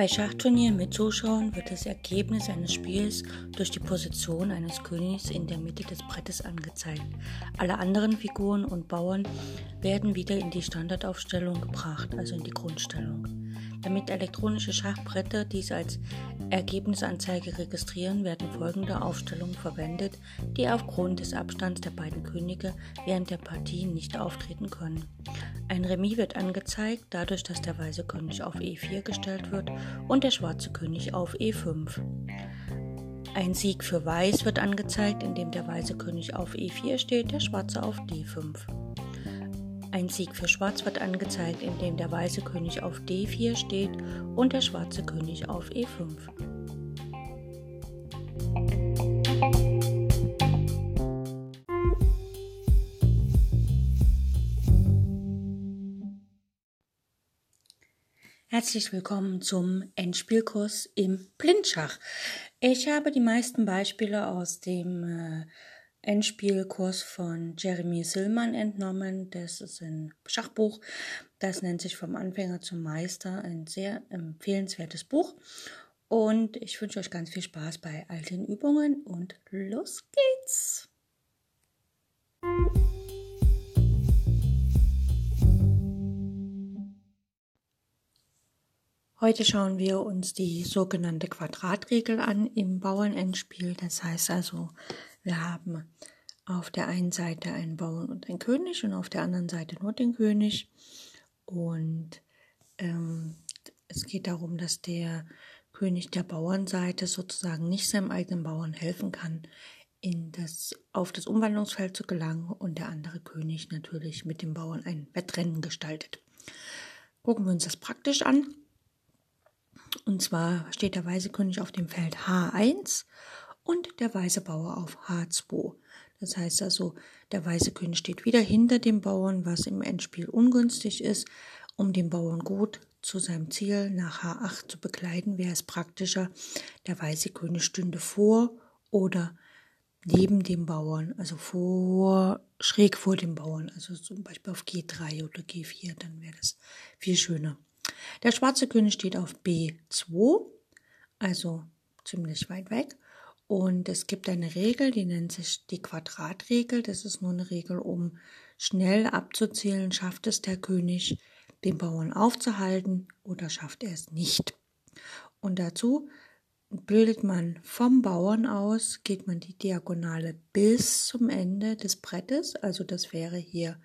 Bei Schachturnieren mit Zuschauern wird das Ergebnis eines Spiels durch die Position eines Königs in der Mitte des Brettes angezeigt. Alle anderen Figuren und Bauern werden wieder in die Standardaufstellung gebracht, also in die Grundstellung. Damit elektronische Schachbretter dies als Ergebnisanzeige registrieren, werden folgende Aufstellungen verwendet, die aufgrund des Abstands der beiden Könige während der Partie nicht auftreten können. Ein Remis wird angezeigt, dadurch, dass der weiße König auf E4 gestellt wird und der schwarze König auf E5. Ein Sieg für Weiß wird angezeigt, indem der weiße König auf E4 steht, der schwarze auf D5. Ein Sieg für Schwarz wird angezeigt, indem der weiße König auf D4 steht und der schwarze König auf E5. Herzlich willkommen zum Endspielkurs im Blindschach. Ich habe die meisten Beispiele aus dem äh, Endspielkurs von Jeremy Sillmann entnommen. Das ist ein Schachbuch. Das nennt sich Vom Anfänger zum Meister. Ein sehr empfehlenswertes Buch. Und ich wünsche euch ganz viel Spaß bei all den Übungen und los geht's! Heute schauen wir uns die sogenannte Quadratregel an im Bauernendspiel. Das heißt also, wir haben auf der einen Seite einen Bauern und einen König und auf der anderen Seite nur den König. Und ähm, es geht darum, dass der König der Bauernseite sozusagen nicht seinem eigenen Bauern helfen kann, in das, auf das Umwandlungsfeld zu gelangen und der andere König natürlich mit dem Bauern ein Wettrennen gestaltet. Gucken wir uns das praktisch an. Und zwar steht der weiße König auf dem Feld H1 und der weiße Bauer auf H2. Das heißt also, der weiße König steht wieder hinter dem Bauern, was im Endspiel ungünstig ist. Um den Bauern gut zu seinem Ziel nach H8 zu begleiten, wäre es praktischer, der weiße König stünde vor oder neben dem Bauern, also vor, schräg vor dem Bauern, also zum Beispiel auf G3 oder G4, dann wäre das viel schöner. Der schwarze König steht auf B2, also ziemlich weit weg. Und es gibt eine Regel, die nennt sich die Quadratregel. Das ist nur eine Regel, um schnell abzuzählen, schafft es der König, den Bauern aufzuhalten oder schafft er es nicht. Und dazu bildet man vom Bauern aus, geht man die Diagonale bis zum Ende des Brettes. Also das wäre hier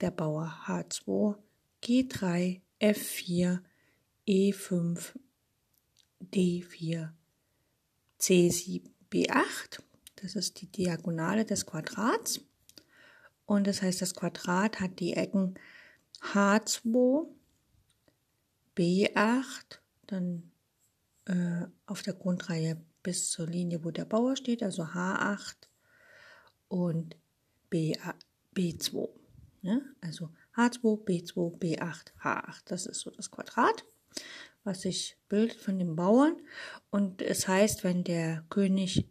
der Bauer H2, G3, F4, E5, D4, C7, B8. Das ist die Diagonale des Quadrats. Und das heißt, das Quadrat hat die Ecken H2, B8, dann äh, auf der Grundreihe bis zur Linie, wo der Bauer steht, also H8 und B, B2. Ne? Also H2, B2, B8, H8. Das ist so das Quadrat, was sich bildet von dem Bauern. Und es heißt, wenn der König,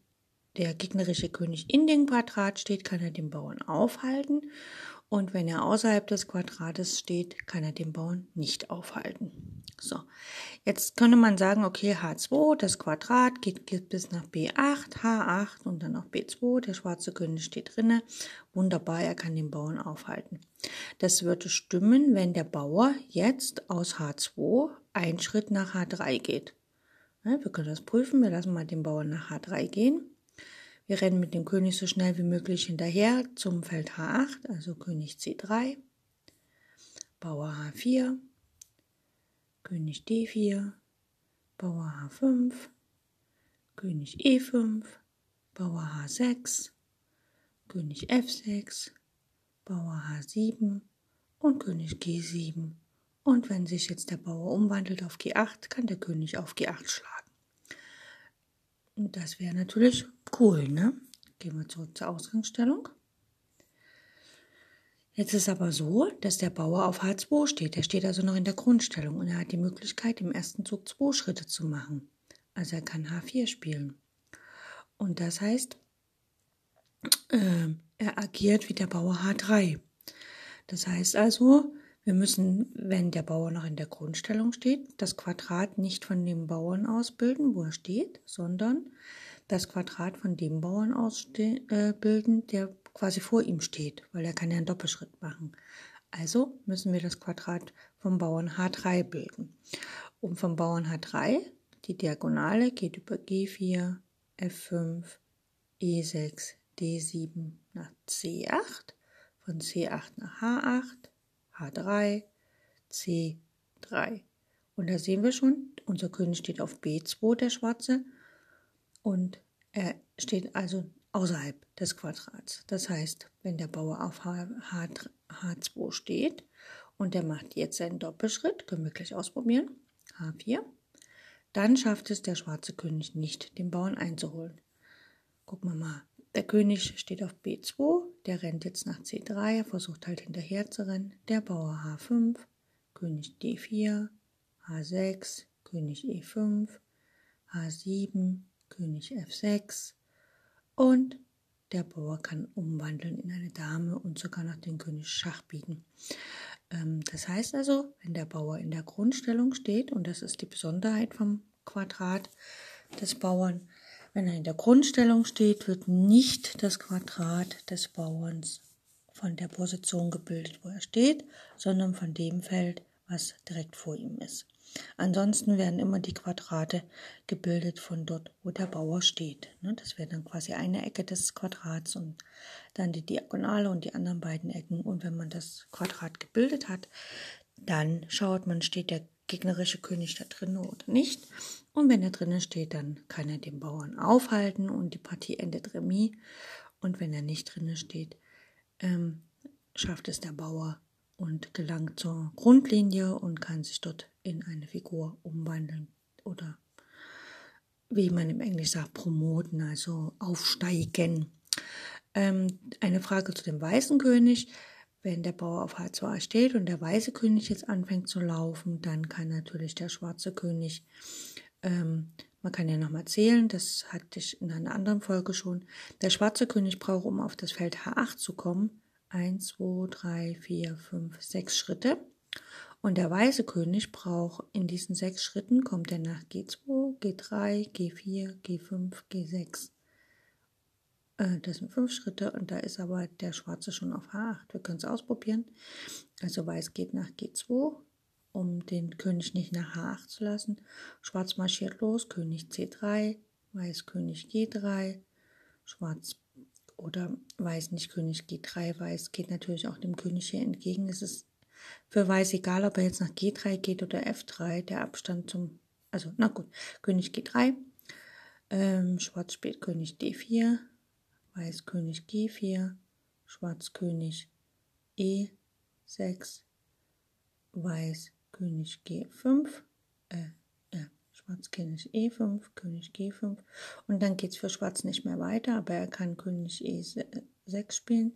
der gegnerische König in dem Quadrat steht, kann er den Bauern aufhalten. Und wenn er außerhalb des Quadrates steht, kann er den Bauern nicht aufhalten. So, jetzt könnte man sagen, okay, H2, das Quadrat geht, geht bis nach B8, H8 und dann auch B2. Der schwarze König steht drinne. Wunderbar, er kann den Bauern aufhalten. Das würde stimmen, wenn der Bauer jetzt aus H2 einen Schritt nach H3 geht. Ja, wir können das prüfen. Wir lassen mal den Bauern nach H3 gehen. Wir rennen mit dem König so schnell wie möglich hinterher zum Feld H8, also König C3, Bauer H4, König D4, Bauer H5, König E5, Bauer H6, König F6, Bauer H7 und König G7. Und wenn sich jetzt der Bauer umwandelt auf G8, kann der König auf G8 schlagen. Und das wäre natürlich cool, ne? Gehen wir zurück zur Ausgangsstellung. Jetzt ist aber so, dass der Bauer auf H2 steht. Er steht also noch in der Grundstellung und er hat die Möglichkeit, im ersten Zug zwei Schritte zu machen. Also er kann H4 spielen. Und das heißt, äh, er agiert wie der Bauer H3. Das heißt also, wir müssen, wenn der Bauer noch in der Grundstellung steht, das Quadrat nicht von dem Bauern ausbilden, wo er steht, sondern das Quadrat von dem Bauern ausbilden, äh, der quasi vor ihm steht, weil er kann ja einen Doppelschritt machen. Also müssen wir das Quadrat vom Bauern H3 bilden. Und vom Bauern H3, die Diagonale geht über G4, F5, E6, D7 nach C8, von C8 nach H8, H3, C3. Und da sehen wir schon, unser König steht auf B2, der Schwarze, und er steht also außerhalb des Quadrats. Das heißt, wenn der Bauer auf H, H, H2 steht und der macht jetzt einen Doppelschritt, können wir gleich ausprobieren, H4, dann schafft es der schwarze König nicht, den Bauern einzuholen. Gucken wir mal. Der König steht auf B2, der rennt jetzt nach C3, er versucht halt hinterher zu rennen. Der Bauer H5, König D4, H6, König E5, H7, König F6 und der Bauer kann umwandeln in eine Dame und sogar noch den König Schach bieten. Ähm, das heißt also, wenn der Bauer in der Grundstellung steht, und das ist die Besonderheit vom Quadrat des Bauern, wenn er in der Grundstellung steht, wird nicht das Quadrat des Bauerns von der Position gebildet, wo er steht, sondern von dem Feld, was direkt vor ihm ist. Ansonsten werden immer die Quadrate gebildet von dort, wo der Bauer steht. Ne, das wäre dann quasi eine Ecke des Quadrats und dann die Diagonale und die anderen beiden Ecken. Und wenn man das Quadrat gebildet hat, dann schaut man, steht der gegnerische König da drin oder nicht. Und wenn er drinnen steht, dann kann er den Bauern aufhalten und die Partie endet remis. Und wenn er nicht drinnen steht, ähm, schafft es der Bauer und gelangt zur Grundlinie und kann sich dort in eine Figur umwandeln oder wie man im Englisch sagt, promoten, also aufsteigen. Ähm, eine Frage zu dem weißen König. Wenn der Bauer auf H2 steht und der weiße König jetzt anfängt zu laufen, dann kann natürlich der schwarze König, ähm, man kann ja nochmal zählen, das hatte ich in einer anderen Folge schon, der schwarze König braucht, um auf das Feld H8 zu kommen, 1, 2, 3, 4, 5, 6 Schritte. Und der weiße König braucht in diesen sechs Schritten, kommt er nach G2, G3, G4, G5, G6. Äh, das sind fünf Schritte und da ist aber der Schwarze schon auf H8. Wir können es ausprobieren. Also Weiß geht nach G2, um den König nicht nach H8 zu lassen. Schwarz marschiert los, König C3, Weiß König G3, Schwarz oder Weiß nicht König G3, Weiß geht natürlich auch dem König hier entgegen. Es ist für Weiß egal, ob er jetzt nach G3 geht oder F3, der Abstand zum, also na gut, König G3, ähm, Schwarz spielt König D4, Weiß König G4, Schwarz König E6, Weiß König G5, äh, Schwarz König E5, König G5 und dann geht es für Schwarz nicht mehr weiter, aber er kann König E6 spielen.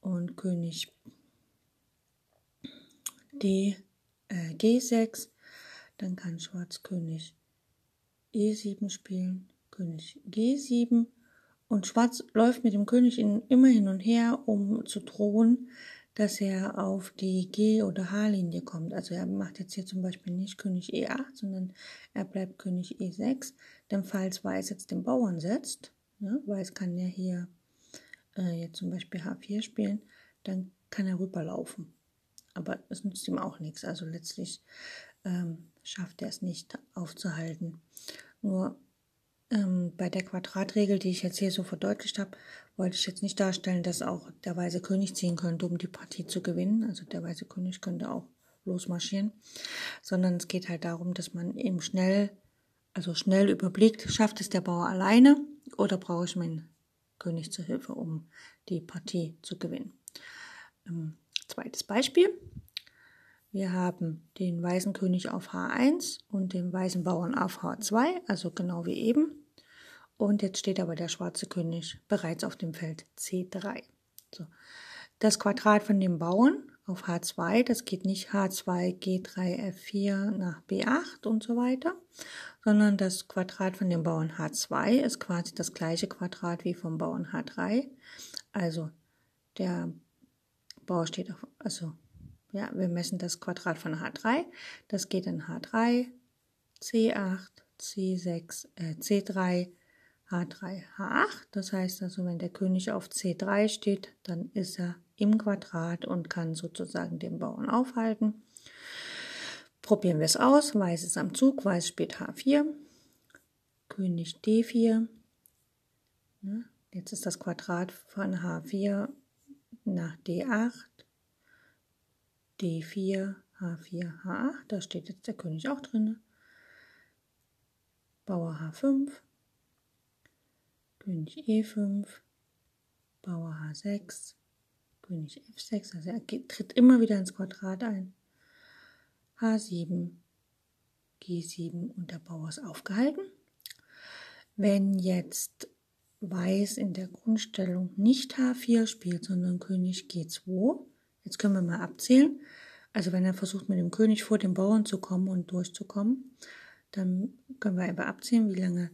Und König D, äh, G6, dann kann Schwarz König E7 spielen, König G7 und Schwarz läuft mit dem König immer hin und her, um zu drohen, dass er auf die G- oder H-Linie kommt. Also er macht jetzt hier zum Beispiel nicht König E8, sondern er bleibt König E6. Denn falls Weiß jetzt den Bauern setzt, ne, Weiß kann ja hier äh, jetzt zum Beispiel H4 spielen, dann kann er rüberlaufen. Aber es nützt ihm auch nichts. Also letztlich ähm, schafft er es nicht aufzuhalten. Nur ähm, bei der Quadratregel, die ich jetzt hier so verdeutlicht habe, wollte ich jetzt nicht darstellen, dass auch der weiße König ziehen könnte, um die Partie zu gewinnen. Also der weiße König könnte auch losmarschieren, sondern es geht halt darum, dass man eben schnell, also schnell überblickt, schafft es der Bauer alleine oder brauche ich meinen König zur Hilfe, um die Partie zu gewinnen. Ähm, zweites Beispiel. Wir haben den weißen König auf H1 und den weißen Bauern auf H2, also genau wie eben. Und jetzt steht aber der schwarze König bereits auf dem Feld C3. So. Das Quadrat von dem Bauern auf H2, das geht nicht H2, G3, F4 nach B8 und so weiter, sondern das Quadrat von dem Bauern H2 ist quasi das gleiche Quadrat wie vom Bauern H3. Also der Bauer steht auf, also ja, wir messen das Quadrat von H3. Das geht in H3, C8, C6, äh, C3, H3, H8. Das heißt also, wenn der König auf C3 steht, dann ist er im Quadrat und kann sozusagen den Bauern aufhalten. Probieren wir es aus. Weiß ist am Zug, Weiß spielt H4, König D4. Ne? Jetzt ist das Quadrat von H4 nach D8, D4, H4, H8. Da steht jetzt der König auch drin. Bauer H5, König E5, Bauer H6, König F6, also er tritt immer wieder ins Quadrat ein. H7, G7 und der Bauer ist aufgehalten. Wenn jetzt Weiß in der Grundstellung nicht H4 spielt, sondern König G2, jetzt können wir mal abzählen. Also wenn er versucht mit dem König vor den Bauern zu kommen und durchzukommen, dann können wir einfach abzählen, wie lange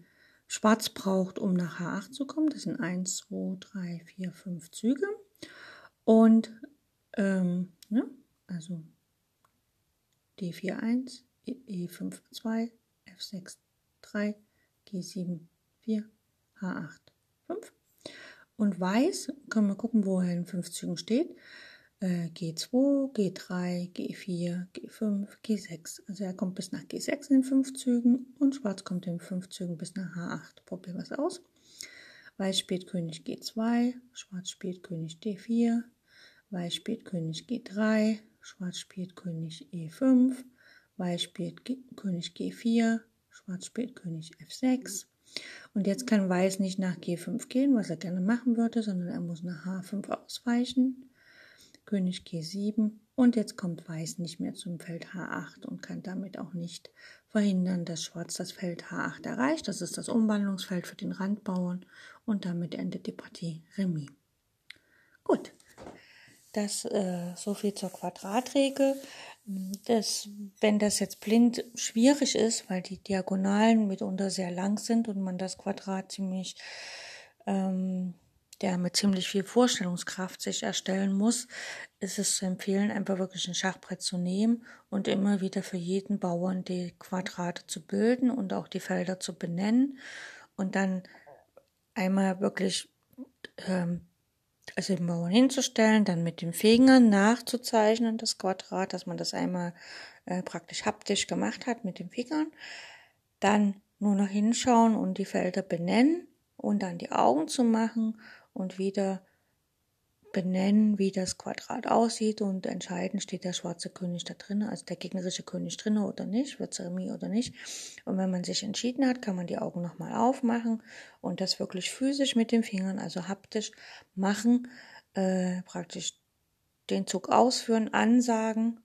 Schwarz braucht, um nach H8 zu kommen. Das sind 1, 2, 3, 4, 5 Züge. Und ähm, ja, also D4 1, E5 2, F6 3, G7 4, H8 5. Und Weiß, können wir gucken, wo er in fünf Zügen steht. G2, G3, G4, G5, G6. Also er kommt bis nach G6 in fünf Zügen und Schwarz kommt in fünf Zügen bis nach H8. Probieren wir es aus. Weiß spielt König G2, Schwarz spielt König D4, Weiß spielt König G3, Schwarz spielt König E5, Weiß spielt G König G4, Schwarz spielt König F6. Und jetzt kann Weiß nicht nach G5 gehen, was er gerne machen würde, sondern er muss nach H5 ausweichen. König G7 und jetzt kommt Weiß nicht mehr zum Feld H8 und kann damit auch nicht verhindern, dass Schwarz das Feld H8 erreicht. Das ist das Umwandlungsfeld für den Randbauern und damit endet die Partie Remis. Gut, das äh, so viel zur Quadratregel. Das, wenn das jetzt blind schwierig ist, weil die Diagonalen mitunter sehr lang sind und man das Quadrat ziemlich ähm, der mit ziemlich viel Vorstellungskraft sich erstellen muss, ist es zu empfehlen, einfach wirklich ein Schachbrett zu nehmen und immer wieder für jeden Bauern die Quadrate zu bilden und auch die Felder zu benennen und dann einmal wirklich ähm, also den Bauern hinzustellen, dann mit den Fingern nachzuzeichnen, das Quadrat, dass man das einmal äh, praktisch haptisch gemacht hat mit den Fingern, dann nur noch hinschauen und die Felder benennen und dann die Augen zu machen und wieder benennen, wie das Quadrat aussieht und entscheiden, steht der schwarze König da drin, also der gegnerische König drin oder nicht, wird es Remis oder nicht. Und wenn man sich entschieden hat, kann man die Augen nochmal aufmachen und das wirklich physisch mit den Fingern, also haptisch machen, äh, praktisch den Zug ausführen, ansagen,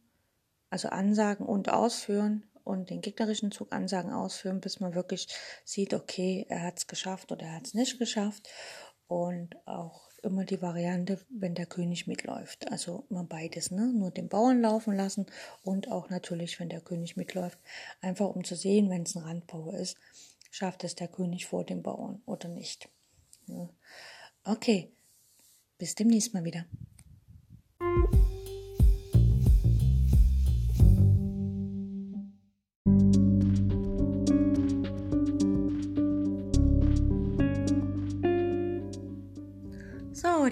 also ansagen und ausführen und den gegnerischen Zug ansagen, ausführen, bis man wirklich sieht, okay, er hat es geschafft oder er hat es nicht geschafft und auch immer die Variante, wenn der König mitläuft. Also immer beides, ne? Nur den Bauern laufen lassen und auch natürlich, wenn der König mitläuft, einfach um zu sehen, wenn es ein Randbauer ist, schafft es der König vor dem Bauern oder nicht. Ja. Okay, bis demnächst mal wieder.